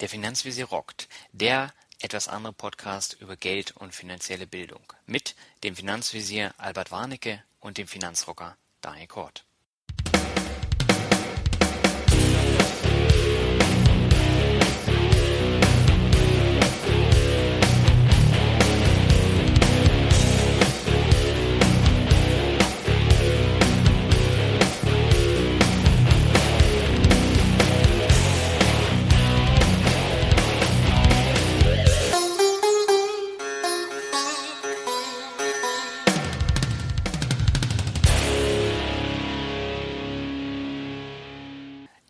Der Finanzvisier rockt, der etwas andere Podcast über Geld und finanzielle Bildung mit dem Finanzvisier Albert Warnecke und dem Finanzrocker Daniel Kort.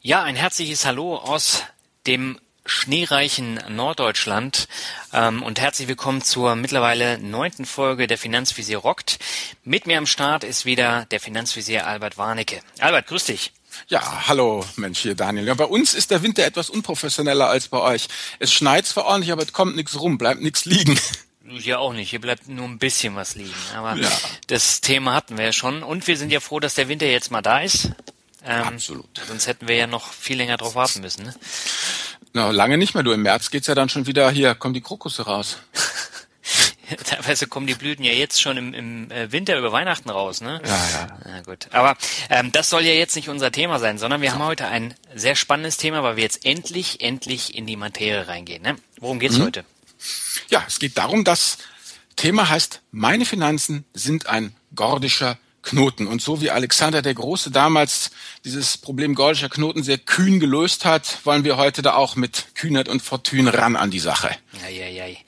Ja, ein herzliches Hallo aus dem schneereichen Norddeutschland ähm, und herzlich willkommen zur mittlerweile neunten Folge der Finanzvisier rockt. Mit mir am Start ist wieder der Finanzvisier Albert Warnecke. Albert, grüß dich. Ja, hallo Mensch hier Daniel. Ja, bei uns ist der Winter etwas unprofessioneller als bei euch. Es schneit zwar ordentlich, aber es kommt nichts rum, bleibt nichts liegen. Hier auch nicht. Hier bleibt nur ein bisschen was liegen. Aber ja. das Thema hatten wir ja schon. Und wir sind ja froh, dass der Winter jetzt mal da ist. Ähm, Absolut. Sonst hätten wir ja noch viel länger drauf warten müssen. Ne? Na, lange nicht mehr. Du, im März geht's ja dann schon wieder, hier kommen die Krokusse raus. Teilweise kommen die Blüten ja jetzt schon im, im äh, Winter über Weihnachten raus, ne? Ja, ja. Na gut. Aber ähm, das soll ja jetzt nicht unser Thema sein, sondern wir haben heute ein sehr spannendes Thema, weil wir jetzt endlich, endlich in die Materie reingehen. Ne? Worum geht's mhm. heute? Ja, es geht darum, das Thema heißt, meine Finanzen sind ein gordischer Knoten. Und so wie Alexander der Große damals dieses Problem gordischer Knoten sehr kühn gelöst hat, wollen wir heute da auch mit Kühnheit und Fortune ran an die Sache. Eieiei.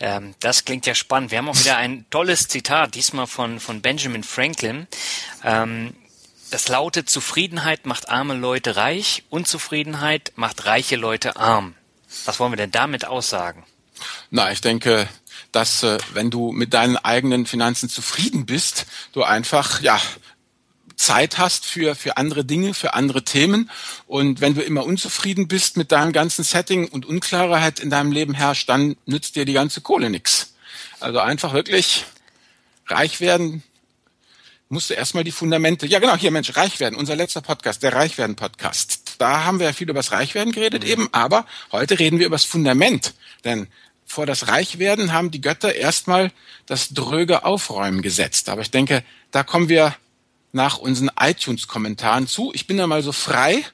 Ähm, das klingt ja spannend. Wir haben auch wieder ein tolles Zitat, diesmal von, von Benjamin Franklin. Ähm, das lautet, Zufriedenheit macht arme Leute reich, Unzufriedenheit macht reiche Leute arm. Was wollen wir denn damit aussagen? Na, ich denke, dass äh, wenn du mit deinen eigenen Finanzen zufrieden bist, du einfach ja Zeit hast für, für andere Dinge, für andere Themen. Und wenn du immer unzufrieden bist mit deinem ganzen Setting und Unklarheit in deinem Leben herrscht, dann nützt dir die ganze Kohle nichts. Also einfach wirklich reich werden, musst du erstmal die Fundamente. Ja, genau, hier, Mensch, reich werden, unser letzter Podcast, der Reichwerden-Podcast. Da haben wir ja viel über das Reichwerden geredet mhm. eben, aber heute reden wir über das Fundament. Denn vor das Reichwerden haben die Götter erstmal das dröge Aufräumen gesetzt. Aber ich denke, da kommen wir nach unseren iTunes-Kommentaren zu. Ich bin da mal so frei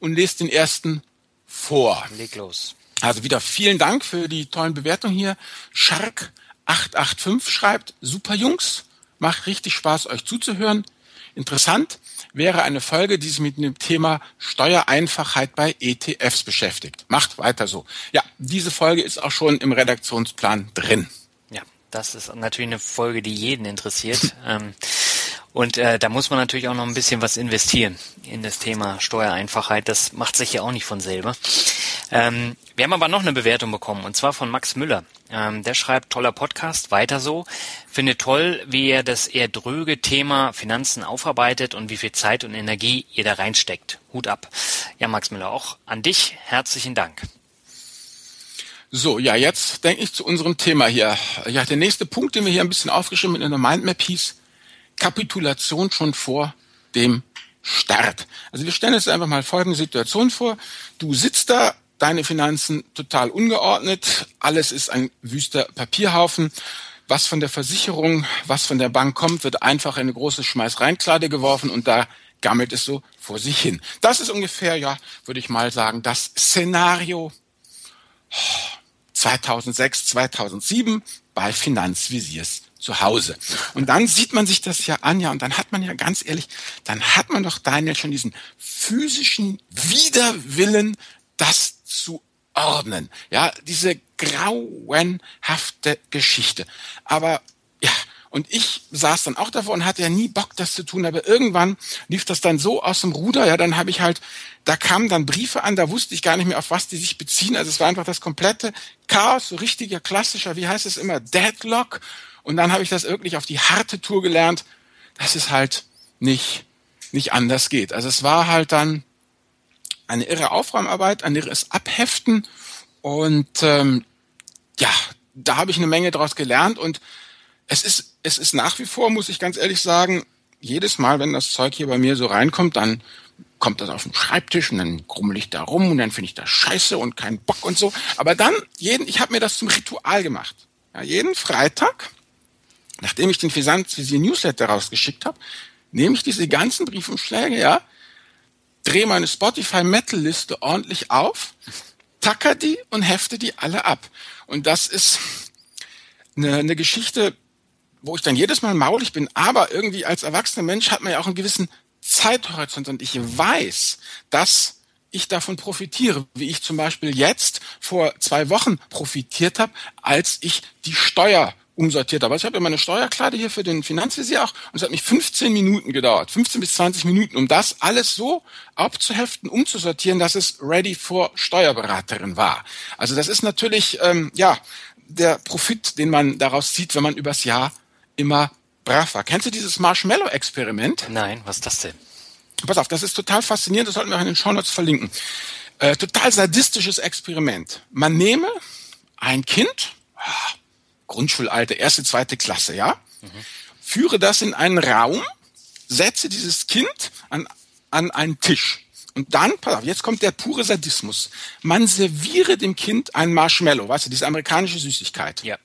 und lese den ersten vor. Leg los. Also wieder vielen Dank für die tollen Bewertungen hier. Shark 885 schreibt, super Jungs, macht richtig Spaß, euch zuzuhören. Interessant wäre eine Folge, die sich mit dem Thema Steuereinfachheit bei ETFs beschäftigt. Macht weiter so. Ja, diese Folge ist auch schon im Redaktionsplan drin. Ja, das ist natürlich eine Folge, die jeden interessiert. ähm, und äh, da muss man natürlich auch noch ein bisschen was investieren in das Thema Steuereinfachheit. Das macht sich ja auch nicht von selber. Ähm, wir haben aber noch eine Bewertung bekommen und zwar von Max Müller. Ähm, der schreibt, toller Podcast, weiter so. Finde toll, wie er das eher dröge Thema Finanzen aufarbeitet und wie viel Zeit und Energie ihr da reinsteckt. Hut ab. Ja, Max Müller, auch an dich herzlichen Dank. So, ja, jetzt denke ich zu unserem Thema hier. Ja, der nächste Punkt, den wir hier ein bisschen aufgeschrieben in der Mindmap hieß, Kapitulation schon vor dem Start. Also wir stellen uns einfach mal folgende Situation vor. Du sitzt da, deine Finanzen total ungeordnet, alles ist ein wüster Papierhaufen. Was von der Versicherung, was von der Bank kommt, wird einfach in eine große Schmeißreinklade geworfen und da gammelt es so vor sich hin. Das ist ungefähr, ja, würde ich mal sagen, das Szenario 2006, 2007 bei Finanzvisiers zu Hause. Und dann sieht man sich das ja an, ja, und dann hat man ja ganz ehrlich, dann hat man doch Daniel schon diesen physischen Widerwillen, das zu ordnen. Ja, diese grauenhafte Geschichte. Aber ja, und ich saß dann auch davor und hatte ja nie Bock, das zu tun. Aber irgendwann lief das dann so aus dem Ruder. Ja, dann habe ich halt, da kamen dann Briefe an, da wusste ich gar nicht mehr, auf was die sich beziehen. Also es war einfach das komplette Chaos, so richtiger klassischer, wie heißt es immer, Deadlock. Und dann habe ich das wirklich auf die harte Tour gelernt, dass es halt nicht, nicht anders geht. Also es war halt dann eine irre Aufräumarbeit, ein irres Abheften. Und ähm, ja, da habe ich eine Menge daraus gelernt. Und es ist, es ist nach wie vor, muss ich ganz ehrlich sagen, jedes Mal, wenn das Zeug hier bei mir so reinkommt, dann kommt das auf den Schreibtisch und dann grummel ich da rum und dann finde ich das scheiße und keinen Bock und so. Aber dann, jeden, ich habe mir das zum Ritual gemacht. Ja, jeden Freitag, nachdem ich den Finanzvisier Newsletter rausgeschickt habe, nehme ich diese ganzen Briefumschläge, ja, drehe meine Spotify-Metal-Liste ordentlich auf, tacker die und hefte die alle ab. Und das ist eine, eine Geschichte, wo ich dann jedes Mal maulig bin, aber irgendwie als erwachsener Mensch hat man ja auch einen gewissen Zeithorizont und ich weiß, dass ich davon profitiere, wie ich zum Beispiel jetzt vor zwei Wochen profitiert habe, als ich die Steuer umsortiert habe. Also ich habe ja meine Steuerkleider hier für den Finanzvisier auch und es hat mich 15 Minuten gedauert, 15 bis 20 Minuten, um das alles so abzuheften, umzusortieren, dass es ready for Steuerberaterin war. Also das ist natürlich ähm, ja der Profit, den man daraus zieht, wenn man übers Jahr immer brav war. Kennst du dieses Marshmallow-Experiment? Nein, was ist das denn? Pass auf, das ist total faszinierend, das sollten wir auch in den Shownotes verlinken. Äh, total sadistisches Experiment. Man nehme ein Kind, ah, Grundschulalter, erste, zweite Klasse, ja, mhm. führe das in einen Raum, setze dieses Kind an, an einen Tisch. Und dann, pass auf, jetzt kommt der pure Sadismus. Man serviere dem Kind ein Marshmallow, weißt du, diese amerikanische Süßigkeit. Ja.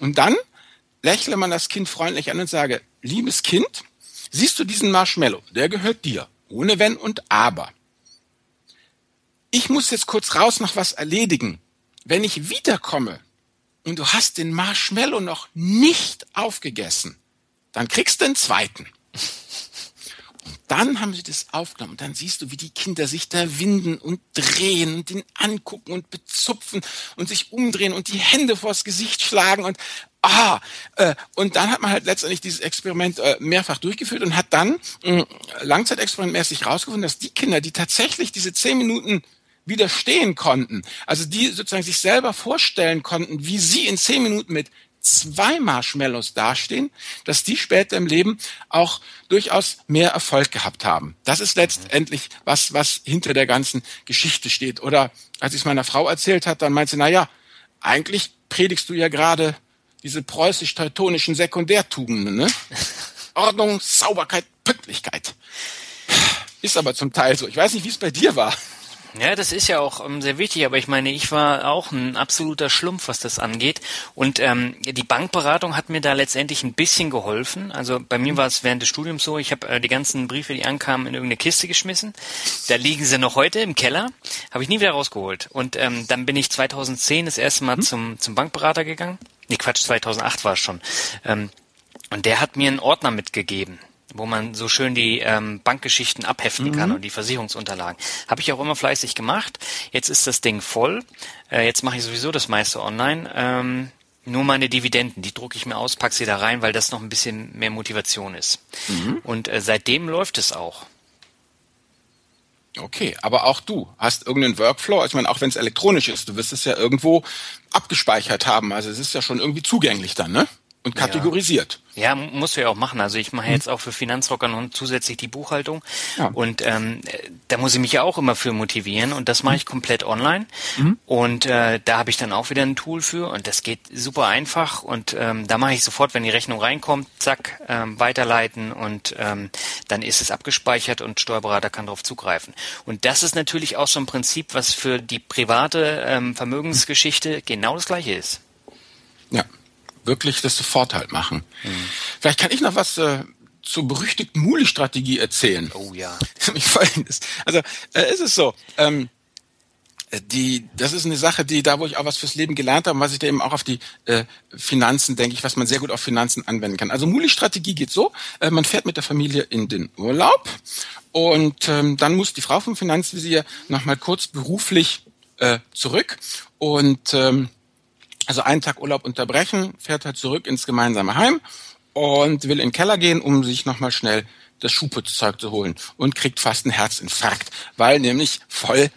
Und dann lächle man das Kind freundlich an und sage, liebes Kind, siehst du diesen Marshmallow? Der gehört dir. Ohne Wenn und Aber. Ich muss jetzt kurz raus noch was erledigen. Wenn ich wiederkomme und du hast den Marshmallow noch nicht aufgegessen, dann kriegst du den zweiten. Und dann haben sie das aufgenommen. Und dann siehst du, wie die Kinder sich da winden und drehen und den angucken und bezupfen und sich umdrehen und die Hände vors Gesicht schlagen und ah, äh, und dann hat man halt letztendlich dieses Experiment äh, mehrfach durchgeführt und hat dann äh, langzeitexperimentmäßig rausgefunden, dass die Kinder, die tatsächlich diese zehn Minuten widerstehen konnten, also die sozusagen sich selber vorstellen konnten, wie sie in zehn Minuten mit zwei Marshmallows dastehen, dass die später im Leben auch durchaus mehr Erfolg gehabt haben. Das ist letztendlich was, was hinter der ganzen Geschichte steht. Oder als ich es meiner Frau erzählt hat, dann meinte sie, na ja, eigentlich predigst du ja gerade diese preußisch-teutonischen Sekundärtugenden, ne? Ordnung, Sauberkeit, Pünktlichkeit. Ist aber zum Teil so. Ich weiß nicht, wie es bei dir war. Ja, das ist ja auch ähm, sehr wichtig, aber ich meine, ich war auch ein absoluter Schlumpf, was das angeht. Und ähm, die Bankberatung hat mir da letztendlich ein bisschen geholfen. Also bei mir war es während des Studiums so, ich habe äh, die ganzen Briefe, die ankamen, in irgendeine Kiste geschmissen. Da liegen sie noch heute im Keller, habe ich nie wieder rausgeholt. Und ähm, dann bin ich 2010 das erste Mal hm? zum, zum Bankberater gegangen. Nee, Quatsch, 2008 war es schon. Ähm, und der hat mir einen Ordner mitgegeben wo man so schön die ähm, Bankgeschichten abheften mhm. kann und die Versicherungsunterlagen. Habe ich auch immer fleißig gemacht. Jetzt ist das Ding voll. Äh, jetzt mache ich sowieso das meiste online. Ähm, nur meine Dividenden, die drucke ich mir aus, pack sie da rein, weil das noch ein bisschen mehr Motivation ist. Mhm. Und äh, seitdem läuft es auch. Okay, aber auch du hast irgendeinen Workflow, ich meine, auch wenn es elektronisch ist, du wirst es ja irgendwo abgespeichert haben. Also es ist ja schon irgendwie zugänglich dann, ne? Und kategorisiert. Ja. Ja, musst du ja auch machen. Also ich mache mhm. jetzt auch für Finanzrocker noch zusätzlich die Buchhaltung. Ja. Und ähm, da muss ich mich ja auch immer für motivieren. Und das mache ich komplett online. Mhm. Und äh, da habe ich dann auch wieder ein Tool für. Und das geht super einfach. Und ähm, da mache ich sofort, wenn die Rechnung reinkommt, zack, ähm, weiterleiten. Und ähm, dann ist es abgespeichert und Steuerberater kann darauf zugreifen. Und das ist natürlich auch so ein Prinzip, was für die private ähm, Vermögensgeschichte genau das gleiche ist. Ja, wirklich das sofort halt machen. Mhm. Vielleicht kann ich noch was äh, zur berüchtigten Muli-Strategie erzählen. Oh ja. Folgendes. Also äh, ist es so. Ähm, die, das ist eine Sache, die da, wo ich auch was fürs Leben gelernt habe, was ich da eben auch auf die äh, Finanzen, denke ich, was man sehr gut auf Finanzen anwenden kann. Also Muli-Strategie geht so, äh, man fährt mit der Familie in den Urlaub und ähm, dann muss die Frau vom Finanzvisier nochmal kurz beruflich äh, zurück und ähm, also einen Tag Urlaub unterbrechen, fährt halt zurück ins gemeinsame Heim und will in den Keller gehen, um sich nochmal schnell das Schuhputzzeug zu holen und kriegt fast einen Herzinfarkt, weil nämlich voll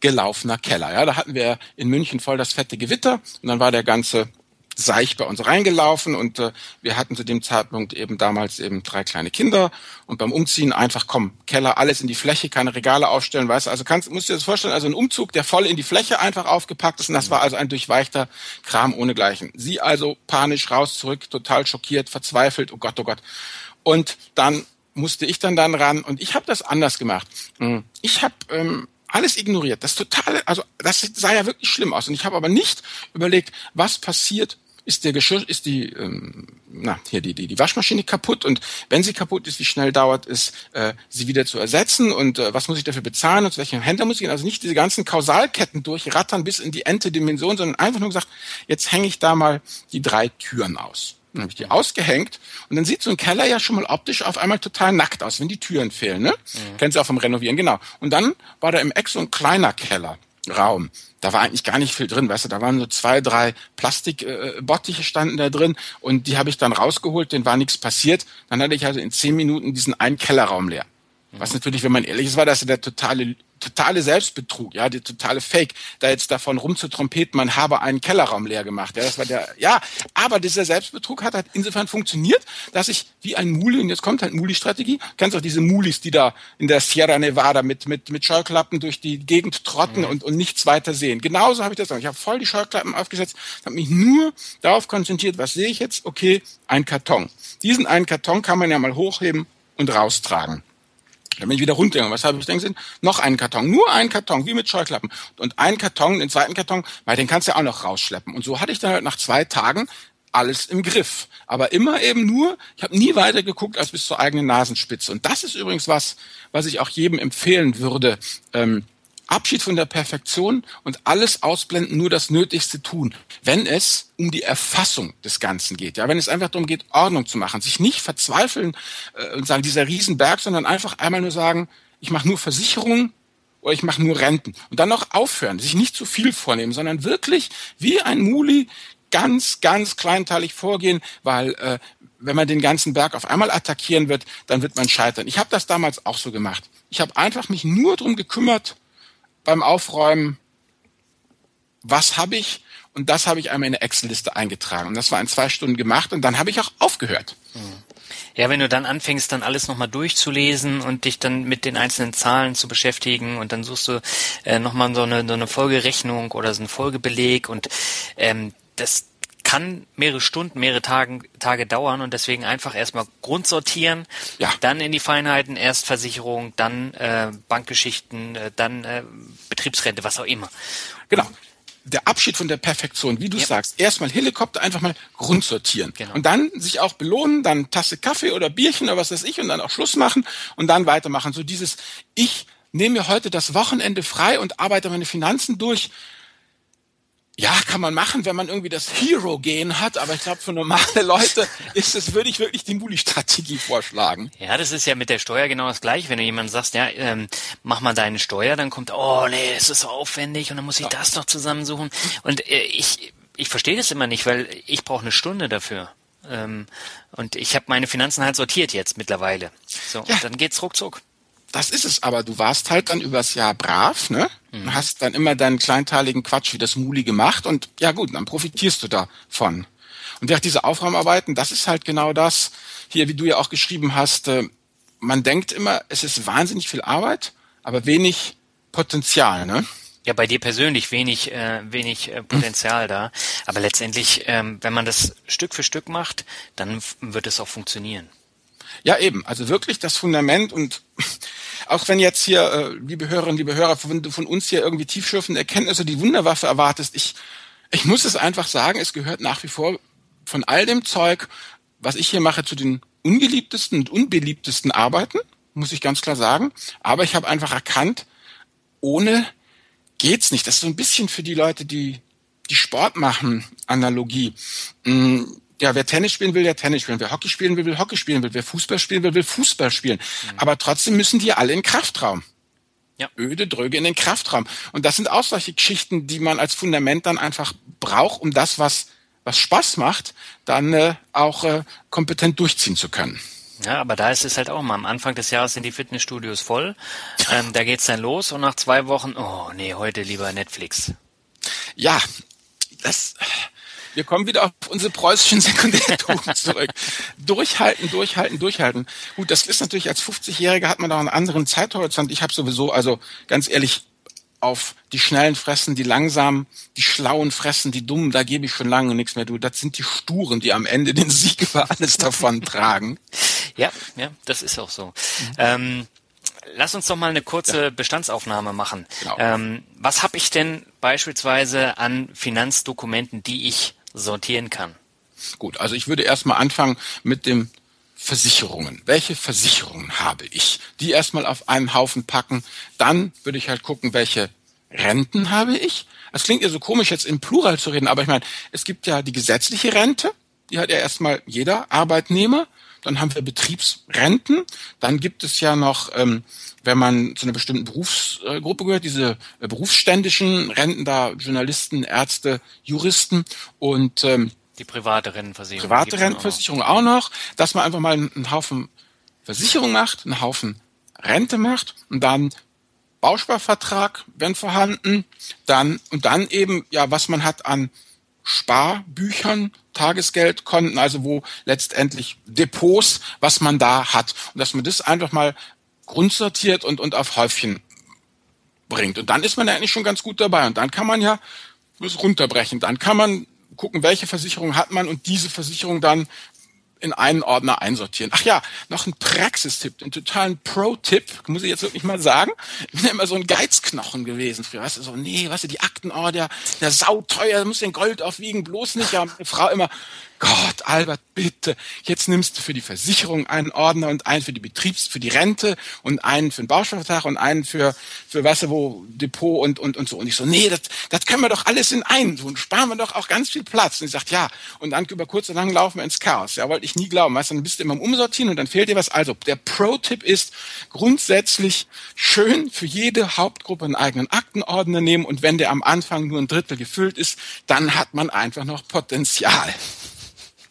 gelaufener Keller. Ja, da hatten wir in München voll das fette Gewitter und dann war der ganze Seich bei uns reingelaufen und äh, wir hatten zu dem Zeitpunkt eben damals eben drei kleine Kinder und beim Umziehen einfach, komm, Keller, alles in die Fläche, keine Regale aufstellen, weißt du, also kannst, musst du dir das vorstellen, also ein Umzug, der voll in die Fläche einfach aufgepackt ist und das war also ein durchweichter Kram ohnegleichen. Sie also panisch raus, zurück, total schockiert, verzweifelt, oh Gott, oh Gott. Und dann musste ich dann dann ran und ich habe das anders gemacht. Hm. Ich habe ähm, alles ignoriert. Das totale, also das sah ja wirklich schlimm aus. Und ich habe aber nicht überlegt, was passiert, ist der Geschirr, ist die, ähm, na, hier die, die, die Waschmaschine kaputt und wenn sie kaputt ist, wie schnell dauert es, äh, sie wieder zu ersetzen und äh, was muss ich dafür bezahlen und zu welchem Händler muss ich gehen? Also nicht diese ganzen Kausalketten durchrattern bis in die ente Dimension, sondern einfach nur gesagt, jetzt hänge ich da mal die drei Türen aus. Dann habe ich die ausgehängt und dann sieht so ein Keller ja schon mal optisch auf einmal total nackt aus, wenn die Türen fehlen. Ne? Mhm. Kennen Sie auch vom Renovieren, genau. Und dann war da im Eck so ein kleiner Kellerraum. Da war eigentlich gar nicht viel drin, weißt du, da waren so zwei, drei Plastikbottiche äh, standen da drin und die habe ich dann rausgeholt, denen war nichts passiert. Dann hatte ich also in zehn Minuten diesen einen Kellerraum leer. Was natürlich, wenn man ehrlich ist, war das der totale totale Selbstbetrug, ja, die totale Fake, da jetzt davon rumzutrompeten, man habe einen Kellerraum leer gemacht. Ja, das war der, ja, aber dieser Selbstbetrug hat halt insofern funktioniert, dass ich wie ein Muli, und jetzt kommt halt Muli-Strategie, kennst auch diese Mulis, die da in der Sierra Nevada mit, mit, mit Scheuklappen durch die Gegend trotten mhm. und, und nichts weiter sehen. Genauso habe ich das gemacht. Ich habe voll die Scheuklappen aufgesetzt, habe mich nur darauf konzentriert, was sehe ich jetzt? Okay, ein Karton. Diesen einen Karton kann man ja mal hochheben und raustragen. Dann bin ich wieder runtergegangen. Was habe ich denn gesehen? Noch einen Karton. Nur einen Karton, wie mit Scheuklappen. Und einen Karton, den zweiten Karton, weil den kannst du ja auch noch rausschleppen. Und so hatte ich dann halt nach zwei Tagen alles im Griff. Aber immer eben nur, ich habe nie weiter geguckt als bis zur eigenen Nasenspitze. Und das ist übrigens was, was ich auch jedem empfehlen würde. Ähm, Abschied von der Perfektion und alles ausblenden, nur das Nötigste tun, wenn es um die Erfassung des Ganzen geht. Ja, wenn es einfach darum geht, Ordnung zu machen, sich nicht verzweifeln äh, und sagen, dieser Riesenberg, sondern einfach einmal nur sagen, ich mache nur Versicherungen oder ich mache nur Renten. Und dann noch aufhören, sich nicht zu viel vornehmen, sondern wirklich wie ein Muli ganz, ganz kleinteilig vorgehen, weil äh, wenn man den ganzen Berg auf einmal attackieren wird, dann wird man scheitern. Ich habe das damals auch so gemacht. Ich habe einfach mich nur drum gekümmert, beim Aufräumen, was habe ich? Und das habe ich einmal in eine Excel-Liste eingetragen. Und das war in zwei Stunden gemacht und dann habe ich auch aufgehört. Hm. Ja, wenn du dann anfängst, dann alles nochmal durchzulesen und dich dann mit den einzelnen Zahlen zu beschäftigen und dann suchst du äh, nochmal so eine, so eine Folgerechnung oder so einen Folgebeleg und ähm, das, kann mehrere Stunden, mehrere Tagen, Tage dauern und deswegen einfach erstmal grundsortieren, ja. dann in die Feinheiten, erst Versicherung, dann äh, Bankgeschichten, äh, dann äh, Betriebsrente, was auch immer. Genau. Der Abschied von der Perfektion, wie du ja. sagst, erstmal Helikopter einfach mal grundsortieren genau. und dann sich auch belohnen, dann Tasse Kaffee oder Bierchen oder was weiß ich und dann auch Schluss machen und dann weitermachen. So dieses, ich nehme mir heute das Wochenende frei und arbeite meine Finanzen durch ja, kann man machen, wenn man irgendwie das Hero-Gen hat, aber ich glaube, für normale Leute ist es, würde ich wirklich die Muli-Strategie vorschlagen. Ja, das ist ja mit der Steuer genau das gleiche. Wenn du jemandem sagst, ja, ähm, mach mal deine Steuer, dann kommt, oh nee, es ist so aufwendig und dann muss ich ja. das noch zusammensuchen. Und äh, ich, ich verstehe das immer nicht, weil ich brauche eine Stunde dafür. Ähm, und ich habe meine Finanzen halt sortiert jetzt mittlerweile. So, ja. und dann geht's ruckzuck das ist es aber. Du warst halt dann übers Jahr brav, ne? Mhm. Hast dann immer deinen kleinteiligen Quatsch wie das Muli gemacht und ja gut, dann profitierst du davon. Und während diese Aufräumarbeiten, das ist halt genau das, hier, wie du ja auch geschrieben hast, äh, man denkt immer, es ist wahnsinnig viel Arbeit, aber wenig Potenzial, ne? Ja, bei dir persönlich wenig, äh, wenig äh, Potenzial da. Aber letztendlich, ähm, wenn man das Stück für Stück macht, dann wird es auch funktionieren. Ja, eben. Also wirklich das Fundament und auch wenn jetzt hier, äh, liebe Hörerinnen, liebe Hörer, wenn du von uns hier irgendwie tiefschürfende Erkenntnisse, die Wunderwaffe erwartest, ich, ich muss es einfach sagen, es gehört nach wie vor von all dem Zeug, was ich hier mache, zu den ungeliebtesten und unbeliebtesten Arbeiten, muss ich ganz klar sagen. Aber ich habe einfach erkannt, ohne geht's nicht. Das ist so ein bisschen für die Leute, die die Sport machen, Analogie. Ja, wer Tennis spielen will, der Tennis spielen. Wer Hockey spielen will, will Hockey spielen will. Wer Fußball spielen will, will Fußball spielen. Mhm. Aber trotzdem müssen die alle in den Kraftraum. Ja. Öde, dröge in den Kraftraum. Und das sind auch solche Geschichten, die man als Fundament dann einfach braucht, um das, was, was Spaß macht, dann äh, auch äh, kompetent durchziehen zu können. Ja, aber da ist es halt auch mal. Am Anfang des Jahres sind die Fitnessstudios voll. Ähm, da geht's dann los und nach zwei Wochen, oh nee, heute lieber Netflix. Ja, das, wir kommen wieder auf unsere preußischen Sekundärtugend zurück. durchhalten, durchhalten, durchhalten. Gut, das ist natürlich als 50-Jähriger hat man da einen anderen Zeithorizont. Ich habe sowieso, also ganz ehrlich, auf die Schnellen fressen, die Langsamen, die Schlauen fressen, die Dummen, da gebe ich schon lange nichts mehr. Du, das sind die Sturen, die am Ende den Sieg über alles davon tragen. Ja, ja, das ist auch so. Mhm. Ähm, lass uns doch mal eine kurze ja. Bestandsaufnahme machen. Genau. Ähm, was habe ich denn beispielsweise an Finanzdokumenten, die ich sortieren kann? Gut, also ich würde erstmal anfangen mit dem Versicherungen. Welche Versicherungen habe ich? Die erstmal auf einen Haufen packen. Dann würde ich halt gucken, welche Renten habe ich. Das klingt ja so komisch, jetzt im Plural zu reden, aber ich meine, es gibt ja die gesetzliche Rente, die hat ja erstmal jeder Arbeitnehmer. Dann haben wir Betriebsrenten. Dann gibt es ja noch, ähm, wenn man zu einer bestimmten Berufsgruppe gehört, diese äh, berufsständischen Renten, da Journalisten, Ärzte, Juristen und ähm, die private Rentenversicherung. Private Rentenversicherung auch noch, dass man einfach mal einen Haufen Versicherung macht, einen Haufen Rente macht und dann Bausparvertrag, wenn vorhanden, dann und dann eben ja, was man hat an Sparbüchern, Tagesgeldkonten, also wo letztendlich Depots, was man da hat. Und dass man das einfach mal grundsortiert und und auf Häufchen bringt. Und dann ist man ja eigentlich schon ganz gut dabei. Und dann kann man ja das runterbrechen, dann kann man gucken, welche Versicherung hat man und diese Versicherung dann in einen Ordner einsortieren. Ach ja, noch ein Praxistipp, einen totalen Pro-Tipp, muss ich jetzt wirklich mal sagen. Ich bin ja immer so ein Geizknochen gewesen früher. Weißt du, so, nee, weißt du, die Akten, oh, der, sauteuer, muss den Gold aufwiegen, bloß nicht. Ja, meine Frau immer, Gott, Albert, bitte, jetzt nimmst du für die Versicherung einen Ordner und einen für die Betriebs-, für die Rente und einen für den Bausparvertrag und einen für, für weißt du, wo, Depot und, und, und so. Und ich so, nee, das, das können wir doch alles in einen tun, sparen wir doch auch ganz viel Platz. Und ich sagt, ja. Und dann über kurz und lang laufen wir ins Chaos. Ja, wollte ich nie glauben. Weißt du, dann bist du immer im Umsortieren und dann fehlt dir was. Also, der Pro-Tipp ist grundsätzlich schön für jede Hauptgruppe einen eigenen Aktenordner nehmen und wenn der am Anfang nur ein Drittel gefüllt ist, dann hat man einfach noch Potenzial.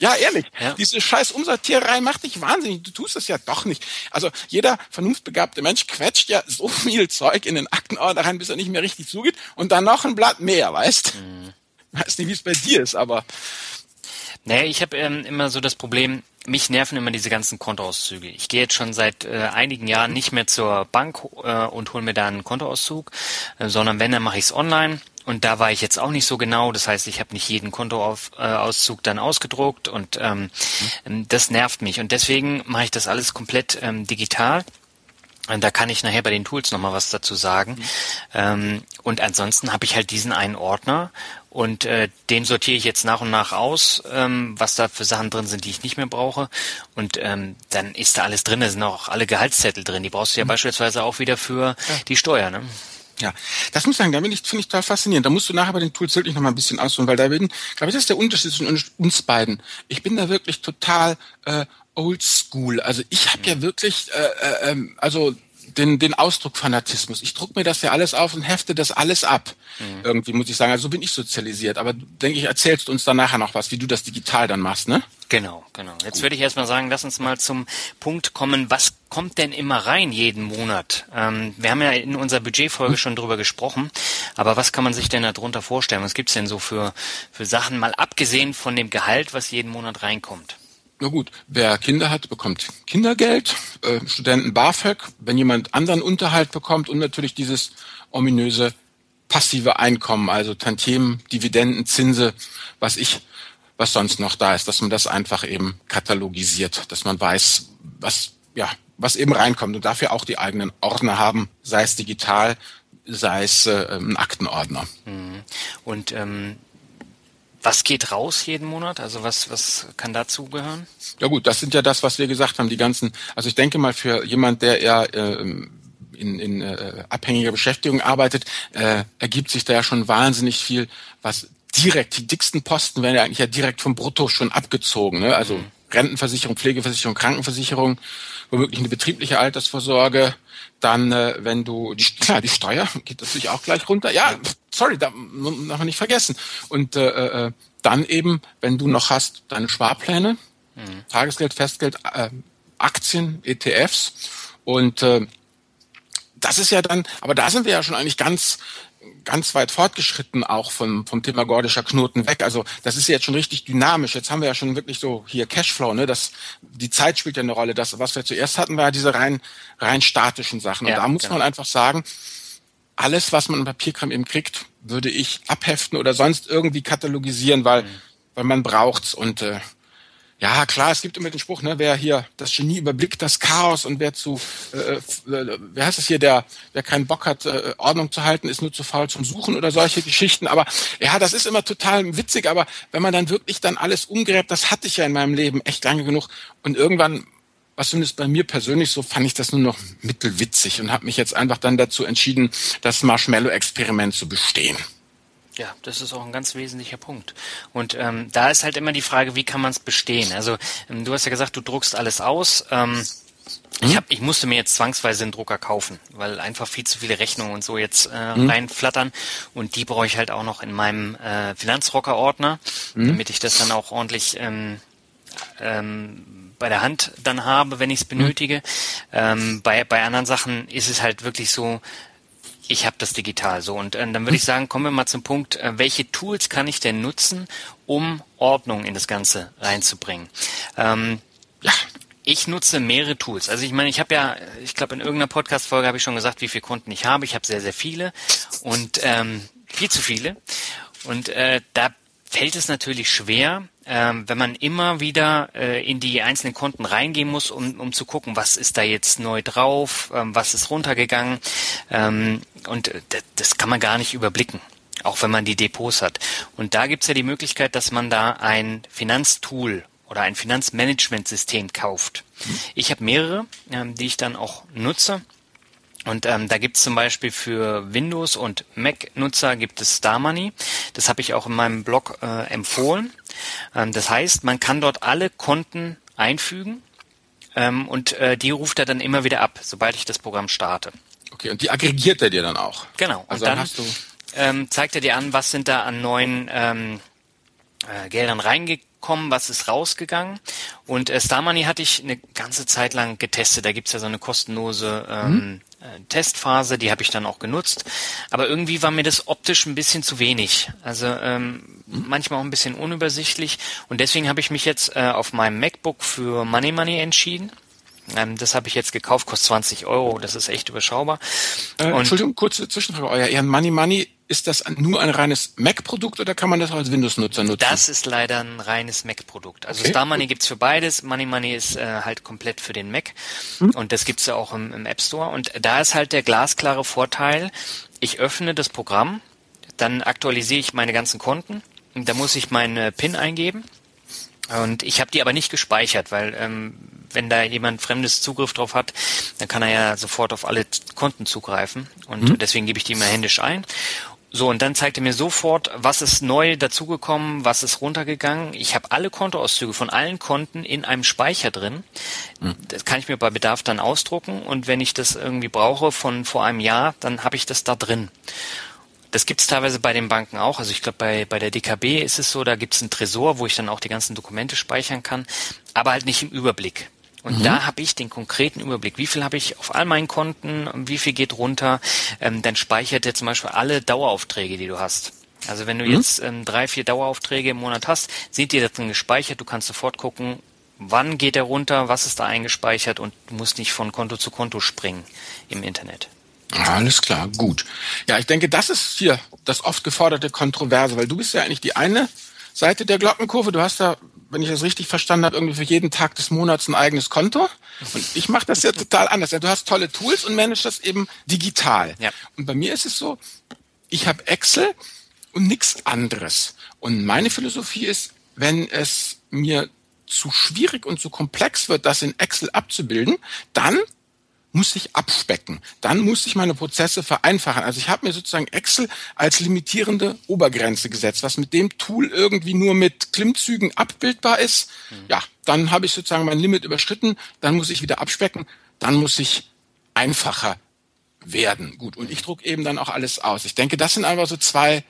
Ja, ehrlich. Ja. Diese scheiß Umsortiererei macht dich wahnsinnig. Du tust es ja doch nicht. Also jeder vernunftbegabte Mensch quetscht ja so viel Zeug in den Aktenordner rein, bis er nicht mehr richtig zugeht und dann noch ein Blatt mehr, weißt? Mhm. Weiß nicht, wie es bei dir ist, aber naja, ich habe ähm, immer so das Problem, mich nerven immer diese ganzen Kontoauszüge. Ich gehe jetzt schon seit äh, einigen Jahren nicht mehr zur Bank äh, und hole mir da einen Kontoauszug, äh, sondern wenn, dann mache ich es online. Und da war ich jetzt auch nicht so genau. Das heißt, ich habe nicht jeden Kontoauszug äh, dann ausgedruckt und ähm, mhm. das nervt mich. Und deswegen mache ich das alles komplett ähm, digital. Und da kann ich nachher bei den Tools nochmal was dazu sagen. Mhm. Ähm, und ansonsten habe ich halt diesen einen Ordner und äh, den sortiere ich jetzt nach und nach aus, ähm, was da für Sachen drin sind, die ich nicht mehr brauche. Und ähm, dann ist da alles drin, da sind auch alle Gehaltszettel drin. Die brauchst du ja mhm. beispielsweise auch wieder für ja. die Steuer. Ne? Ja, das muss ich sagen, da bin ich, finde ich total faszinierend. Da musst du nachher bei den Tools wirklich noch mal ein bisschen ausholen, weil da bin, glaube ich, das ist der Unterschied zwischen uns beiden. Ich bin da wirklich total äh, old school. Also ich habe ja wirklich, äh, äh, ähm, also den, den Ausdruck Fanatismus. Ich druck mir das ja alles auf und hefte das alles ab. Mhm. Irgendwie muss ich sagen. Also so bin ich sozialisiert. Aber denke ich, erzählst du uns dann nachher noch was, wie du das digital dann machst, ne? Genau, genau. Jetzt Gut. würde ich erstmal sagen, lass uns mal zum Punkt kommen, was kommt denn immer rein jeden Monat? Ähm, wir haben ja in unserer Budgetfolge schon drüber gesprochen, aber was kann man sich denn darunter vorstellen? Was gibt's denn so für, für Sachen, mal abgesehen von dem Gehalt, was jeden Monat reinkommt? Na gut, wer Kinder hat, bekommt Kindergeld, äh, Studenten BAföG, wenn jemand anderen Unterhalt bekommt und natürlich dieses ominöse passive Einkommen, also Tantiemen, Dividenden, Zinse, was ich, was sonst noch da ist, dass man das einfach eben katalogisiert, dass man weiß, was, ja, was eben reinkommt und dafür auch die eigenen Ordner haben, sei es digital, sei es äh, ein Aktenordner. Mhm. Und ähm, was geht raus jeden Monat? Also was, was kann dazu gehören? Ja gut, das sind ja das, was wir gesagt haben, die ganzen, also ich denke mal für jemand, der eher äh, in, in äh, abhängiger Beschäftigung arbeitet, äh, ergibt sich da ja schon wahnsinnig viel, was direkt, die dicksten Posten werden ja eigentlich ja direkt vom Brutto schon abgezogen. Ne? Also mhm. Rentenversicherung, Pflegeversicherung, Krankenversicherung, womöglich eine betriebliche Altersvorsorge, dann, äh, wenn du, die, klar, die Steuer geht natürlich auch gleich runter. Ja, sorry, da darf man nicht vergessen. Und äh, äh, dann eben, wenn du noch hast, deine Sparpläne, mhm. Tagesgeld, Festgeld, äh, Aktien, ETFs und äh, das ist ja dann, aber da sind wir ja schon eigentlich ganz ganz weit fortgeschritten auch vom, vom Thema gordischer Knoten weg. Also das ist jetzt schon richtig dynamisch. Jetzt haben wir ja schon wirklich so hier Cashflow, ne? Das, die Zeit spielt ja eine Rolle. Das, was wir zuerst hatten, war ja diese rein, rein statischen Sachen. Und ja, da muss genau. man einfach sagen, alles, was man im Papierkram eben kriegt, würde ich abheften oder sonst irgendwie katalogisieren, weil, mhm. weil man braucht's. Und äh, Ja, klar, es gibt immer den Spruch, ne, wer hier das Genie überblickt das Chaos und wer zu, äh, äh, wer heißt es hier, der, wer keinen Bock hat, äh, Ordnung zu halten, ist nur zu faul zum Suchen oder solche Geschichten. Aber ja, das ist immer total witzig, aber wenn man dann wirklich dann alles umgräbt, das hatte ich ja in meinem Leben echt lange genug. Und irgendwann, was zumindest bei mir persönlich so, fand ich das nur noch mittelwitzig und habe mich jetzt einfach dann dazu entschieden, das Marshmallow-Experiment zu bestehen. Ja, das ist auch ein ganz wesentlicher Punkt. Und ähm, da ist halt immer die Frage, wie kann man es bestehen? Also ähm, du hast ja gesagt, du druckst alles aus. Ähm, ich, mhm. hab, ich musste mir jetzt zwangsweise einen Drucker kaufen, weil einfach viel zu viele Rechnungen und so jetzt äh, mhm. reinflattern. Und die brauche ich halt auch noch in meinem äh, Finanzrocker-Ordner, mhm. damit ich das dann auch ordentlich ähm, ähm, bei der Hand dann habe, wenn ich es benötige. Mhm. Ähm, bei, bei anderen Sachen ist es halt wirklich so, ich habe das digital so. Und äh, dann würde ich sagen, kommen wir mal zum Punkt, äh, welche Tools kann ich denn nutzen, um Ordnung in das Ganze reinzubringen? Ähm, ja, ich nutze mehrere Tools. Also ich meine, ich habe ja, ich glaube in irgendeiner Podcast-Folge habe ich schon gesagt, wie viele Kunden ich habe. Ich habe sehr, sehr viele und ähm, viel zu viele. Und äh, da fällt es natürlich schwer, ähm, wenn man immer wieder äh, in die einzelnen Konten reingehen muss, um, um zu gucken, was ist da jetzt neu drauf, ähm, was ist runtergegangen. Ähm, und äh, das kann man gar nicht überblicken, auch wenn man die Depots hat. Und da gibt's ja die Möglichkeit, dass man da ein Finanztool oder ein Finanzmanagementsystem kauft. Ich habe mehrere, ähm, die ich dann auch nutze. Und ähm, da gibt es zum Beispiel für Windows und Mac-Nutzer gibt es Star Money. Das habe ich auch in meinem Blog äh, empfohlen. Ähm, das heißt, man kann dort alle Konten einfügen ähm, und äh, die ruft er dann immer wieder ab, sobald ich das Programm starte. Okay, und die aggregiert er dir dann auch. Genau. Also und dann, dann ähm, zeigt er dir an, was sind da an neuen ähm, äh, Geldern reingekommen kommen, was ist rausgegangen. Und äh, Star Money hatte ich eine ganze Zeit lang getestet. Da gibt's ja so eine kostenlose ähm. Äh, Testphase, die habe ich dann auch genutzt. Aber irgendwie war mir das optisch ein bisschen zu wenig. Also ähm, mhm. manchmal auch ein bisschen unübersichtlich. Und deswegen habe ich mich jetzt äh, auf meinem MacBook für Money Money entschieden. Ähm, das habe ich jetzt gekauft, kostet 20 Euro, das ist echt überschaubar. Äh, Entschuldigung, kurze Zwischenfrage. Euer Ehren Money Money, ist das nur ein reines Mac-Produkt oder kann man das auch als Windows-Nutzer nutzen? Das ist leider ein reines Mac-Produkt. Also okay. Star Money gibt's für beides. Money Money ist äh, halt komplett für den Mac hm. und das gibt's ja auch im, im App Store. Und da ist halt der glasklare Vorteil, ich öffne das Programm, dann aktualisiere ich meine ganzen Konten da muss ich meine PIN eingeben. Und ich habe die aber nicht gespeichert, weil ähm, wenn da jemand Fremdes Zugriff drauf hat, dann kann er ja sofort auf alle Konten zugreifen. Und mhm. deswegen gebe ich die immer händisch ein. So, und dann zeigt er mir sofort, was ist neu dazugekommen, was ist runtergegangen. Ich habe alle Kontoauszüge von allen Konten in einem Speicher drin. Mhm. Das kann ich mir bei Bedarf dann ausdrucken und wenn ich das irgendwie brauche von vor einem Jahr, dann habe ich das da drin. Das gibt es teilweise bei den Banken auch. Also ich glaube, bei, bei der DKB ist es so, da gibt es einen Tresor, wo ich dann auch die ganzen Dokumente speichern kann, aber halt nicht im Überblick. Und mhm. da habe ich den konkreten Überblick. Wie viel habe ich auf all meinen Konten? Wie viel geht runter? Ähm, dann speichert er zum Beispiel alle Daueraufträge, die du hast. Also wenn du mhm. jetzt ähm, drei, vier Daueraufträge im Monat hast, sind die da drin gespeichert. Du kannst sofort gucken, wann geht er runter, was ist da eingespeichert und du musst nicht von Konto zu Konto springen im Internet. Alles klar, gut. Ja, ich denke, das ist hier das oft geforderte Kontroverse, weil du bist ja eigentlich die eine Seite der Glockenkurve. Du hast da, wenn ich das richtig verstanden habe, irgendwie für jeden Tag des Monats ein eigenes Konto. Und ich mache das ja total anders. Du hast tolle Tools und managst das eben digital. Ja. Und bei mir ist es so, ich habe Excel und nichts anderes. Und meine Philosophie ist, wenn es mir zu schwierig und zu komplex wird, das in Excel abzubilden, dann muss ich abspecken. Dann muss ich meine Prozesse vereinfachen. Also ich habe mir sozusagen Excel als limitierende Obergrenze gesetzt, was mit dem Tool irgendwie nur mit Klimmzügen abbildbar ist. Mhm. Ja, dann habe ich sozusagen mein Limit überschritten, dann muss ich wieder abspecken, dann muss ich einfacher werden. Gut, und ich druck eben dann auch alles aus. Ich denke, das sind einfach so zwei,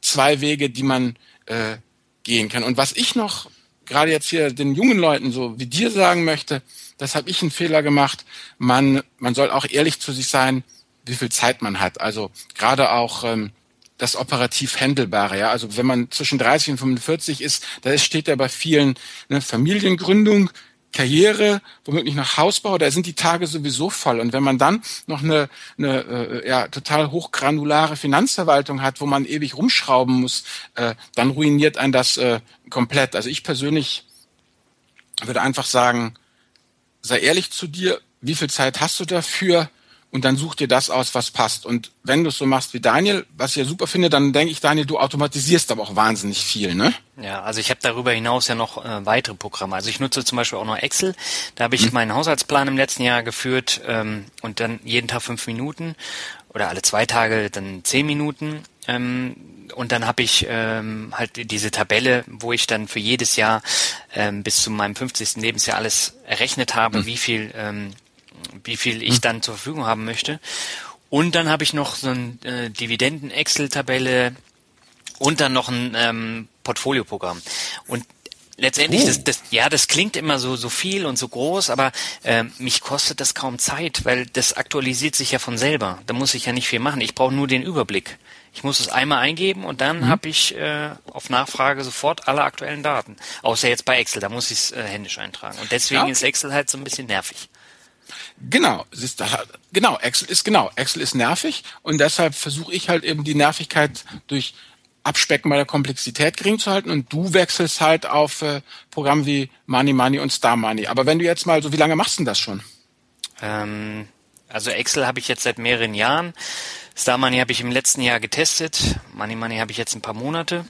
zwei Wege, die man äh, gehen kann. Und was ich noch gerade jetzt hier den jungen Leuten so wie dir sagen möchte, das habe ich einen Fehler gemacht. Man, man soll auch ehrlich zu sich sein, wie viel Zeit man hat. Also gerade auch ähm, das operativ Händelbare. Ja? Also wenn man zwischen 30 und 45 ist, da steht ja bei vielen ne, Familiengründung, Karriere, womöglich noch Hausbau, da sind die Tage sowieso voll. Und wenn man dann noch eine, eine äh, ja, total hochgranulare Finanzverwaltung hat, wo man ewig rumschrauben muss, äh, dann ruiniert ein das äh, komplett. Also ich persönlich würde einfach sagen, sei ehrlich zu dir, wie viel Zeit hast du dafür? Und dann such dir das aus, was passt. Und wenn du es so machst wie Daniel, was ich ja super finde, dann denke ich, Daniel, du automatisierst aber auch wahnsinnig viel, ne? Ja, also ich habe darüber hinaus ja noch äh, weitere Programme. Also ich nutze zum Beispiel auch noch Excel. Da habe ich mhm. meinen Haushaltsplan im letzten Jahr geführt ähm, und dann jeden Tag fünf Minuten oder alle zwei Tage dann zehn Minuten. Ähm, und dann habe ich ähm, halt diese Tabelle, wo ich dann für jedes Jahr ähm, bis zu meinem 50. Lebensjahr alles errechnet habe, mhm. wie viel ähm, wie viel ich hm. dann zur Verfügung haben möchte. Und dann habe ich noch so ein äh, Dividenden-Excel-Tabelle und dann noch ein ähm, Portfolioprogramm. Und letztendlich, oh. das, das, ja, das klingt immer so, so viel und so groß, aber äh, mich kostet das kaum Zeit, weil das aktualisiert sich ja von selber. Da muss ich ja nicht viel machen. Ich brauche nur den Überblick. Ich muss es einmal eingeben und dann mhm. habe ich äh, auf Nachfrage sofort alle aktuellen Daten. Außer jetzt bei Excel, da muss ich es äh, händisch eintragen. Und deswegen ja. ist Excel halt so ein bisschen nervig. Genau, ist genau, Excel ist genau, Excel ist nervig und deshalb versuche ich halt eben die Nervigkeit durch Abspecken bei der Komplexität gering zu halten und du wechselst halt auf äh, Programme wie Money Money und Star Money. Aber wenn du jetzt mal so, wie lange machst du denn das schon? Ähm, also Excel habe ich jetzt seit mehreren Jahren. Star Money habe ich im letzten Jahr getestet. Money Money habe ich jetzt ein paar Monate.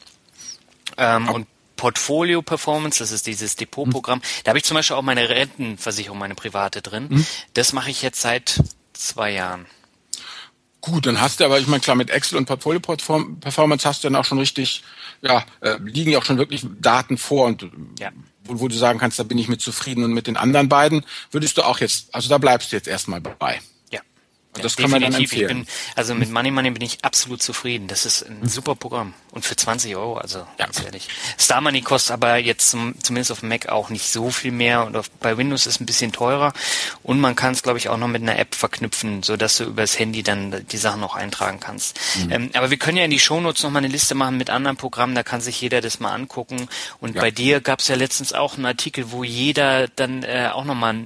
Ähm, und Portfolio Performance, das ist dieses Depotprogramm. Mhm. Da habe ich zum Beispiel auch meine Rentenversicherung, meine private drin. Mhm. Das mache ich jetzt seit zwei Jahren. Gut, dann hast du aber, ich meine, klar, mit Excel und Portfolio Performance hast du dann auch schon richtig, ja, äh, liegen ja auch schon wirklich Daten vor und ja. wo, wo du sagen kannst, da bin ich mit zufrieden und mit den anderen beiden würdest du auch jetzt, also da bleibst du jetzt erstmal bei. Ja, das kann man dann empfehlen. Bin, also mit Money Money bin ich absolut zufrieden. Das ist ein super Programm. Und für 20 Euro, also ganz ehrlich. Star Money kostet aber jetzt zum, zumindest auf Mac auch nicht so viel mehr. Und auf, bei Windows ist es ein bisschen teurer. Und man kann es, glaube ich, auch noch mit einer App verknüpfen, so dass du übers Handy dann die Sachen noch eintragen kannst. Mhm. Ähm, aber wir können ja in die Shownotes noch mal eine Liste machen mit anderen Programmen. Da kann sich jeder das mal angucken. Und ja. bei dir gab es ja letztens auch einen Artikel, wo jeder dann äh, auch noch mal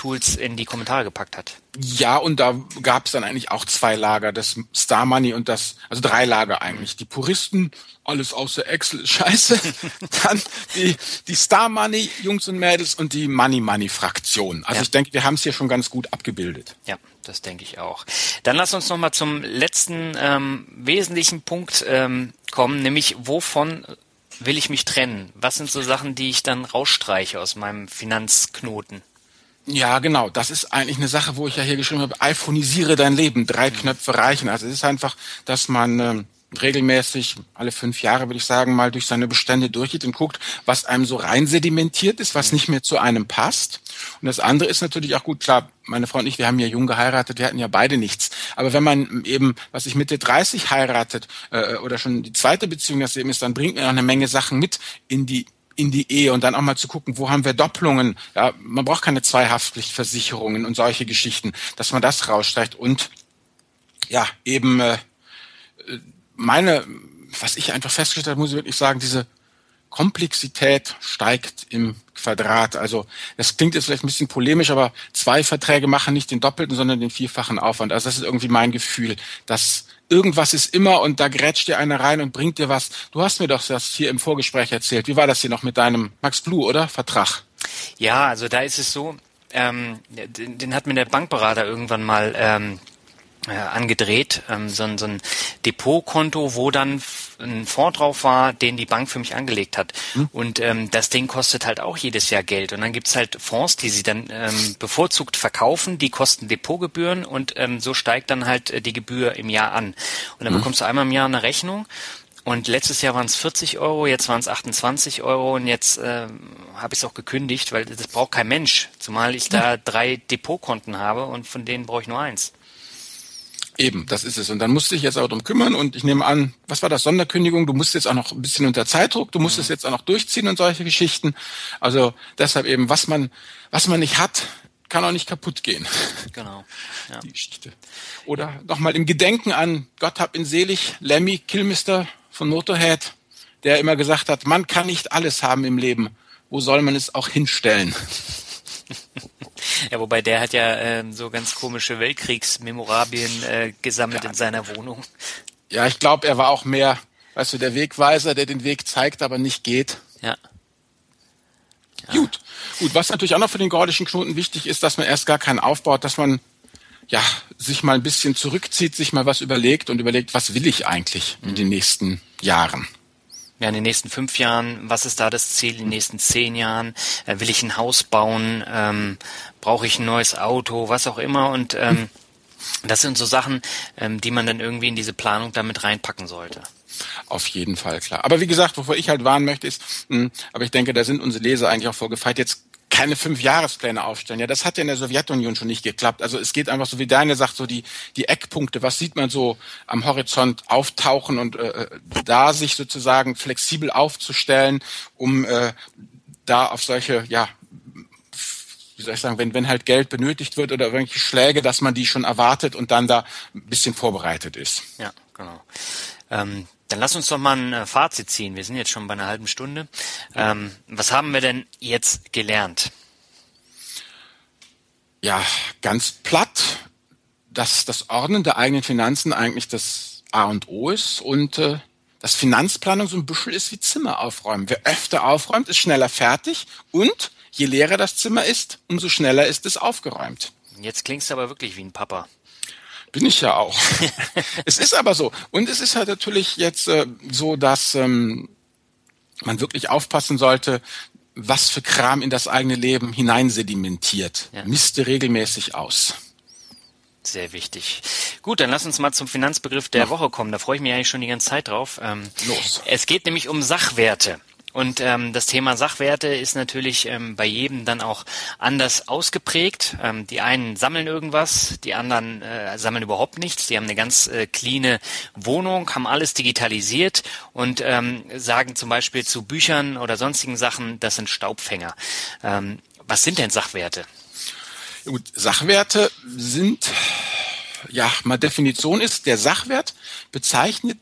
Tools in die Kommentare gepackt hat. Ja, und da gab es dann eigentlich auch zwei Lager, das Star Money und das, also drei Lager eigentlich. Die Puristen, alles außer Excel ist scheiße. dann die, die Star Money Jungs und Mädels und die Money Money Fraktion. Also ja. ich denke, wir haben es hier schon ganz gut abgebildet. Ja, das denke ich auch. Dann lass uns nochmal zum letzten ähm, wesentlichen Punkt ähm, kommen, nämlich wovon will ich mich trennen? Was sind so Sachen, die ich dann rausstreiche aus meinem Finanzknoten? Ja, genau. Das ist eigentlich eine Sache, wo ich ja hier geschrieben habe, iPhonisiere dein Leben. Drei Knöpfe reichen. Also es ist einfach, dass man ähm, regelmäßig, alle fünf Jahre würde ich sagen, mal durch seine Bestände durchgeht und guckt, was einem so rein sedimentiert ist, was nicht mehr zu einem passt. Und das andere ist natürlich auch gut, klar, meine Frau und ich, wir haben ja jung geheiratet, wir hatten ja beide nichts. Aber wenn man eben, was ich Mitte 30 heiratet äh, oder schon die zweite Beziehung das eben ist, dann bringt man auch eine Menge Sachen mit in die in die Ehe und dann auch mal zu gucken, wo haben wir Doppelungen. Ja, man braucht keine Zweihaftpflichtversicherungen und solche Geschichten, dass man das rausstreicht und ja, eben äh, meine, was ich einfach festgestellt habe, muss ich wirklich sagen, diese Komplexität steigt im Quadrat. Also das klingt jetzt vielleicht ein bisschen polemisch, aber zwei Verträge machen nicht den doppelten, sondern den vierfachen Aufwand. Also das ist irgendwie mein Gefühl, dass irgendwas ist immer und da grätscht dir einer rein und bringt dir was. Du hast mir doch das hier im Vorgespräch erzählt. Wie war das hier noch mit deinem Max Blue, oder? Vertrag. Ja, also da ist es so, ähm, den, den hat mir der Bankberater irgendwann mal ähm, äh, angedreht, ähm, so, ein, so ein Depotkonto, wo dann ein Fonds drauf war, den die Bank für mich angelegt hat. Mhm. Und ähm, das Ding kostet halt auch jedes Jahr Geld. Und dann gibt's halt Fonds, die sie dann ähm, bevorzugt verkaufen, die kosten Depotgebühren und ähm, so steigt dann halt äh, die Gebühr im Jahr an. Und dann mhm. bekommst du einmal im Jahr eine Rechnung und letztes Jahr waren es 40 Euro, jetzt waren es 28 Euro und jetzt äh, habe ich es auch gekündigt, weil das braucht kein Mensch, zumal ich da drei Depotkonten habe und von denen brauche ich nur eins. Eben, das ist es. Und dann musste ich jetzt auch drum kümmern und ich nehme an, was war das, Sonderkündigung? Du musst jetzt auch noch ein bisschen unter Zeitdruck, du musst es jetzt auch noch durchziehen und solche Geschichten. Also deshalb eben, was man, was man nicht hat, kann auch nicht kaputt gehen. Genau. Ja. Die Geschichte. Oder nochmal im Gedenken an Gott hab ihn selig, Lemmy Kilmister von Motorhead, der immer gesagt hat, man kann nicht alles haben im Leben. Wo soll man es auch hinstellen? Ja, wobei der hat ja äh, so ganz komische Weltkriegsmemorabien äh, gesammelt ja. in seiner Wohnung. Ja, ich glaube, er war auch mehr, weißt du, der Wegweiser, der den Weg zeigt, aber nicht geht. Ja. Ja. Gut, gut. Was natürlich auch noch für den gordischen Knoten wichtig ist, dass man erst gar keinen aufbaut, dass man ja sich mal ein bisschen zurückzieht, sich mal was überlegt und überlegt, was will ich eigentlich in den nächsten Jahren ja, in den nächsten fünf Jahren, was ist da das Ziel in den nächsten zehn Jahren? Äh, will ich ein Haus bauen? Ähm, Brauche ich ein neues Auto? Was auch immer. Und ähm, das sind so Sachen, ähm, die man dann irgendwie in diese Planung damit reinpacken sollte. Auf jeden Fall, klar. Aber wie gesagt, wovor ich halt warnen möchte, ist, mh, hm, aber ich denke, da sind unsere Leser eigentlich auch vorgefeilt, jetzt keine fünf Jahrespläne aufstellen. Ja, das hat ja in der Sowjetunion schon nicht geklappt. Also es geht einfach so, wie deine sagt, so die, die Eckpunkte, was sieht man so am Horizont auftauchen und äh, da sich sozusagen flexibel aufzustellen, um äh, da auf solche, ja, wie soll ich sagen, wenn, wenn halt Geld benötigt wird oder irgendwelche Schläge, dass man die schon erwartet und dann da ein bisschen vorbereitet ist. Ja, genau. Ähm, dann lass uns doch mal ein äh, Fazit ziehen. Wir sind jetzt schon bei einer halben Stunde. Ähm, was haben wir denn jetzt gelernt? Ja, ganz platt, dass das Ordnen der eigenen Finanzen eigentlich das A und O ist und äh, dass Finanzplanung so ein Büschel ist wie Zimmer aufräumen. Wer öfter aufräumt, ist schneller fertig und je leerer das Zimmer ist, umso schneller ist es aufgeräumt. Jetzt klingst du aber wirklich wie ein Papa. Bin ich ja auch. es ist aber so. Und es ist halt natürlich jetzt äh, so, dass ähm, man wirklich aufpassen sollte, was für Kram in das eigene Leben hineinsedimentiert. Ja. Miste regelmäßig aus. Sehr wichtig. Gut, dann lass uns mal zum Finanzbegriff der. Woche kommen. Da freue ich mich eigentlich schon die ganze Zeit drauf. Ähm, Los. Es geht nämlich um Sachwerte. Und ähm, das Thema Sachwerte ist natürlich ähm, bei jedem dann auch anders ausgeprägt. Ähm, die einen sammeln irgendwas, die anderen äh, sammeln überhaupt nichts. Die haben eine ganz äh, cleane Wohnung, haben alles digitalisiert und ähm, sagen zum Beispiel zu Büchern oder sonstigen Sachen, das sind Staubfänger. Ähm, was sind denn Sachwerte? Gut, Sachwerte sind, ja, mal Definition ist, der Sachwert bezeichnet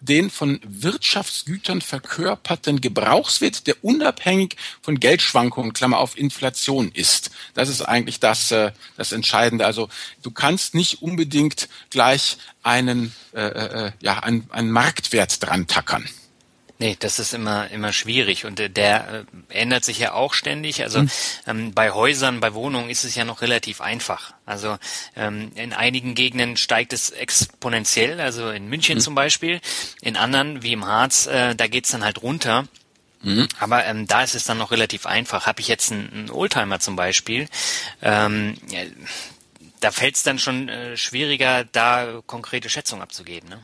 den von Wirtschaftsgütern verkörperten Gebrauchswert, der unabhängig von Geldschwankungen, Klammer auf Inflation ist. Das ist eigentlich das, äh, das Entscheidende. Also du kannst nicht unbedingt gleich einen, äh, äh, ja, einen, einen Marktwert dran tackern. Nee, das ist immer immer schwierig und äh, der äh, ändert sich ja auch ständig. Also mhm. ähm, bei Häusern, bei Wohnungen ist es ja noch relativ einfach. Also ähm, in einigen Gegenden steigt es exponentiell, also in München mhm. zum Beispiel. In anderen, wie im Harz, äh, da geht's dann halt runter. Mhm. Aber ähm, da ist es dann noch relativ einfach. Habe ich jetzt einen, einen Oldtimer zum Beispiel, ähm, da fällt es dann schon äh, schwieriger, da konkrete Schätzungen abzugeben. Ne?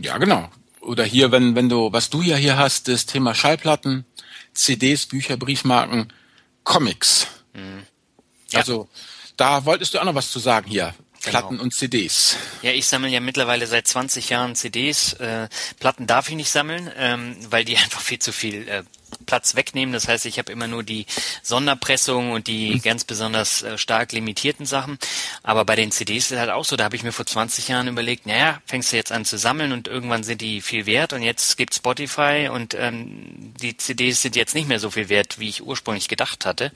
Ja, genau oder hier, wenn, wenn du, was du ja hier hast, das Thema Schallplatten, CDs, Bücher, Briefmarken, Comics. Mhm. Ja. Also, da wolltest du auch noch was zu sagen hier. Platten genau. und CDs. Ja, ich sammle ja mittlerweile seit 20 Jahren CDs. Äh, Platten darf ich nicht sammeln, ähm, weil die einfach viel zu viel äh, Platz wegnehmen. Das heißt, ich habe immer nur die Sonderpressung und die mhm. ganz besonders äh, stark limitierten Sachen. Aber bei den CDs ist es halt auch so, da habe ich mir vor 20 Jahren überlegt, naja, fängst du jetzt an zu sammeln und irgendwann sind die viel wert und jetzt gibt Spotify und ähm, die CDs sind jetzt nicht mehr so viel wert, wie ich ursprünglich gedacht hatte.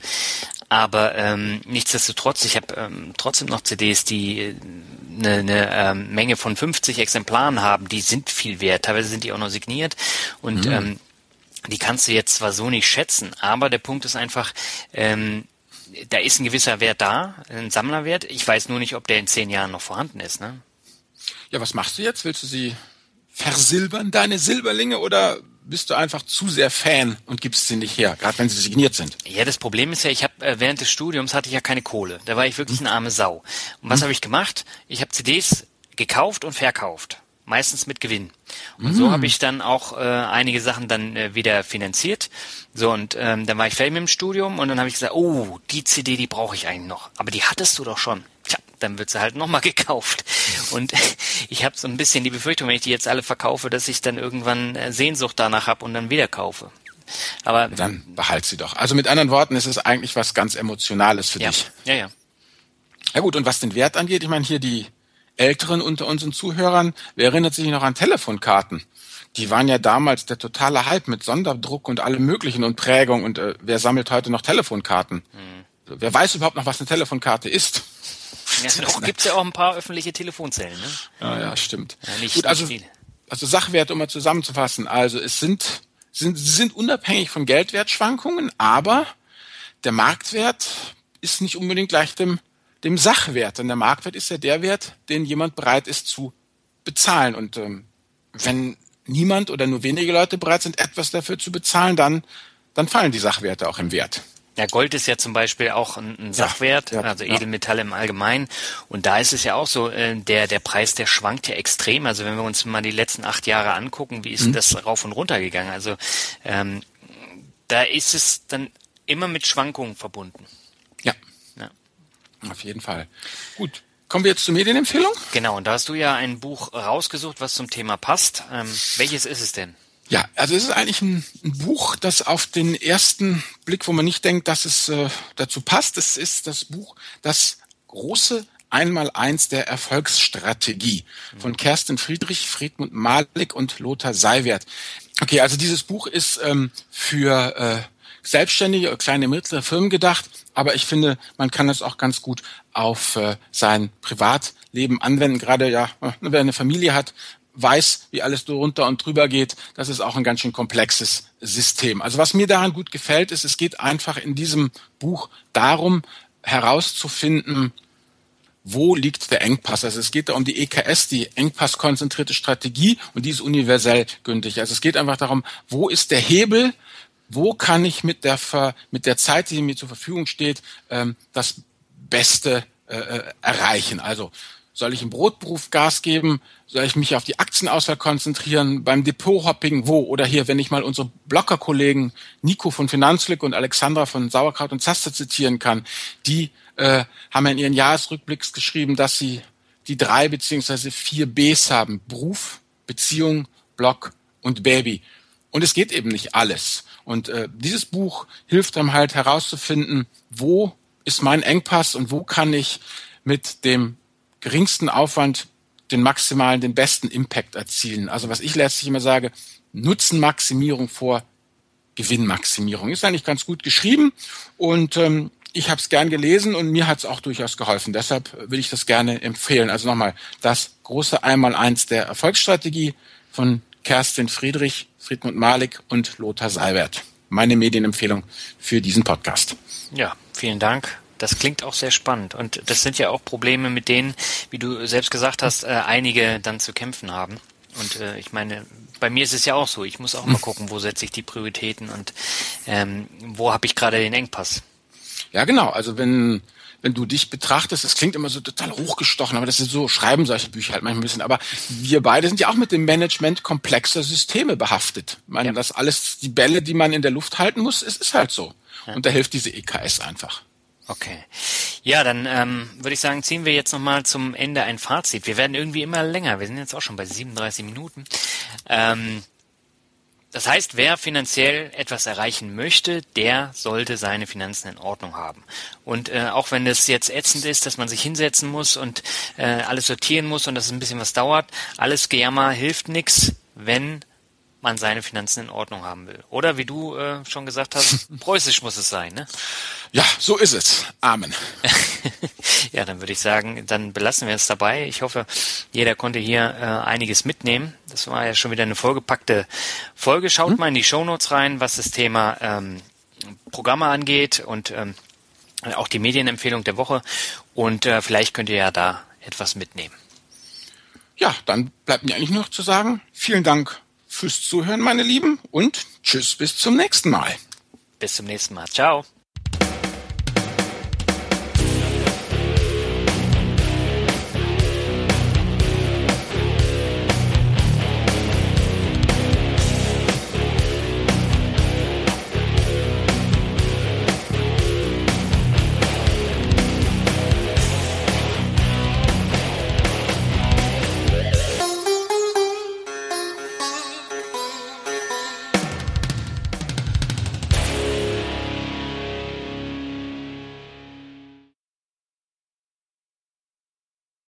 Aber ähm, nichtsdestotrotz, ich habe ähm, trotzdem noch CDs, die eine, eine ähm, Menge von 50 Exemplaren haben, die sind viel wert. Teilweise sind die auch noch signiert und mhm. ähm, die kannst du jetzt zwar so nicht schätzen, aber der Punkt ist einfach, ähm, da ist ein gewisser Wert da, ein Sammlerwert. Ich weiß nur nicht, ob der in zehn Jahren noch vorhanden ist. Ne? Ja, was machst du jetzt? Willst du sie versilbern, deine Silberlinge, oder bist du einfach zu sehr Fan und gibst sie nicht her, gerade wenn sie signiert sind? Ja, das Problem ist ja, ich habe äh, während des Studiums hatte ich ja keine Kohle. Da war ich wirklich eine arme Sau. Und was hm. habe ich gemacht? Ich habe CDs gekauft und verkauft meistens mit Gewinn. Und mm. so habe ich dann auch äh, einige Sachen dann äh, wieder finanziert. So und ähm, dann war ich fertig mit dem Studium und dann habe ich gesagt, oh, die CD, die brauche ich eigentlich noch. Aber die hattest du doch schon. Tja, dann wird sie halt nochmal gekauft. Und ich habe so ein bisschen die Befürchtung, wenn ich die jetzt alle verkaufe, dass ich dann irgendwann äh, Sehnsucht danach habe und dann wieder kaufe. Aber dann behalt sie doch. Also mit anderen Worten, es ist eigentlich was ganz Emotionales für ja. dich. Ja, ja. Ja gut, und was den Wert angeht, ich meine hier die Älteren unter unseren Zuhörern, wer erinnert sich noch an Telefonkarten? Die waren ja damals der totale Hype mit Sonderdruck und allem möglichen und Prägung und äh, wer sammelt heute noch Telefonkarten? Hm. Wer weiß überhaupt noch, was eine Telefonkarte ist? Ja, noch gibt's ja auch ein paar öffentliche Telefonzellen, ne? Ja, ja, stimmt. Ja, nicht, Gut, also, nicht also Sachwerte, um mal zusammenzufassen. Also es sind, sind, sie sind unabhängig von Geldwertschwankungen, aber der Marktwert ist nicht unbedingt gleich dem, dem Sachwert. Denn der Marktwert ist ja der Wert, den jemand bereit ist zu bezahlen. Und ähm, wenn niemand oder nur wenige Leute bereit sind, etwas dafür zu bezahlen, dann, dann fallen die Sachwerte auch im Wert. Ja, Gold ist ja zum Beispiel auch ein, Sachwert, ja, ja, also Edelmetalle ja. im Allgemeinen. Und da ist es ja auch so, äh, der, der Preis, der schwankt ja extrem. Also wenn wir uns mal die letzten acht Jahre angucken, wie ist mhm. das rauf und runter gegangen? Also ähm, da ist es dann immer mit Schwankungen verbunden. Auf jeden Fall. Gut. Kommen wir jetzt zur Medienempfehlung? Genau, und da hast du ja ein Buch rausgesucht, was zum Thema passt. Ähm, welches ist es denn? Ja, also es ist eigentlich ein, ein, Buch, das auf den ersten Blick, wo man nicht denkt, dass es äh, dazu passt, es ist das Buch, das große Einmaleins der Erfolgsstrategie von Kerstin Friedrich, Friedmund Malik und Lothar Seiwert. Okay, also dieses Buch ist ähm, für äh, selbstständige, kleine, mittlere Firmen gedacht, aber ich finde, man kann es auch ganz gut auf äh, sein Privatleben anwenden. Gerade ja, wer eine Familie hat, weiß, wie alles drunter und drüber geht. Das ist auch ein ganz schön komplexes System. Also was mir daran gut gefällt, ist, es geht einfach in diesem Buch darum, herauszufinden, wo liegt der Engpass? Also es geht da um die EKS, die engpasskonzentrierte Strategie, und die ist universell gültig. Also es geht einfach darum, wo ist der Hebel, wo kann ich mit der, mit der Zeit, die mir zur Verfügung steht, ähm, das Beste äh, äh, erreichen. Also soll ich im Brotberuf Gas geben? Soll ich mich auf die Aktienauswahl konzentrieren? Beim Depot-Hopping wo? Oder hier, wenn ich mal unsere Blogger-Kollegen Nico von Finanzglück und Alexandra von Sauerkraut und Zaster zitieren kann, die äh, haben ja in ihren Jahresrückblicks geschrieben, dass sie die drei beziehungsweise vier Bs haben. Beruf, Beziehung, Blog und Baby. Und es geht eben nicht alles. Und äh, dieses Buch hilft einem halt herauszufinden, wo ist mein Engpass und wo kann ich mit dem geringsten Aufwand den maximalen, den besten Impact erzielen. Also was ich letztlich immer sage, Nutzenmaximierung vor Gewinnmaximierung. Ist eigentlich ganz gut geschrieben und ähm, ich habe es gern gelesen und mir hat es auch durchaus geholfen. Deshalb will ich das gerne empfehlen. Also nochmal, das große Einmaleins der Erfolgsstrategie von Kerstin Friedrich, Friedmund Malik und Lothar Seibert. Meine Medienempfehlung für diesen Podcast. Ja, vielen Dank. Das klingt auch sehr spannend. Und das sind ja auch Probleme, mit denen, wie du selbst gesagt hast, äh, einige dann zu kämpfen haben. Und äh, ich meine, bei mir ist es ja auch so. Ich muss auch mal gucken, wo setze ich die Prioritäten und ähm, wo habe ich gerade den Engpass. Ja, genau. Also wenn wenn du dich betrachtest, das klingt immer so total hochgestochen, aber das ist so, schreiben solche Bücher halt manchmal ein bisschen. Aber wir beide sind ja auch mit dem Management komplexer Systeme behaftet. Ich meine, ja. das alles, die Bälle, die man in der Luft halten muss, es ist halt so. Ja. Und da hilft diese EKS einfach. Okay. Ja, dann ähm, würde ich sagen, ziehen wir jetzt nochmal zum Ende ein Fazit. Wir werden irgendwie immer länger. Wir sind jetzt auch schon bei 37 Minuten. Ähm, das heißt, wer finanziell etwas erreichen möchte, der sollte seine Finanzen in Ordnung haben. Und äh, auch wenn es jetzt ätzend ist, dass man sich hinsetzen muss und äh, alles sortieren muss und dass es ein bisschen was dauert, alles Gejammer hilft nichts, wenn man seine Finanzen in Ordnung haben will. Oder wie du äh, schon gesagt hast, preußisch muss es sein, ne? Ja, so ist es. Amen. ja, dann würde ich sagen, dann belassen wir es dabei. Ich hoffe, jeder konnte hier äh, einiges mitnehmen. Das war ja schon wieder eine vollgepackte Folge. Schaut hm? mal in die Shownotes rein, was das Thema ähm, Programme angeht und ähm, auch die Medienempfehlung der Woche. Und äh, vielleicht könnt ihr ja da etwas mitnehmen. Ja, dann bleibt mir eigentlich noch zu sagen, vielen Dank fürs Zuhören, meine Lieben, und tschüss bis zum nächsten Mal. Bis zum nächsten Mal. Ciao.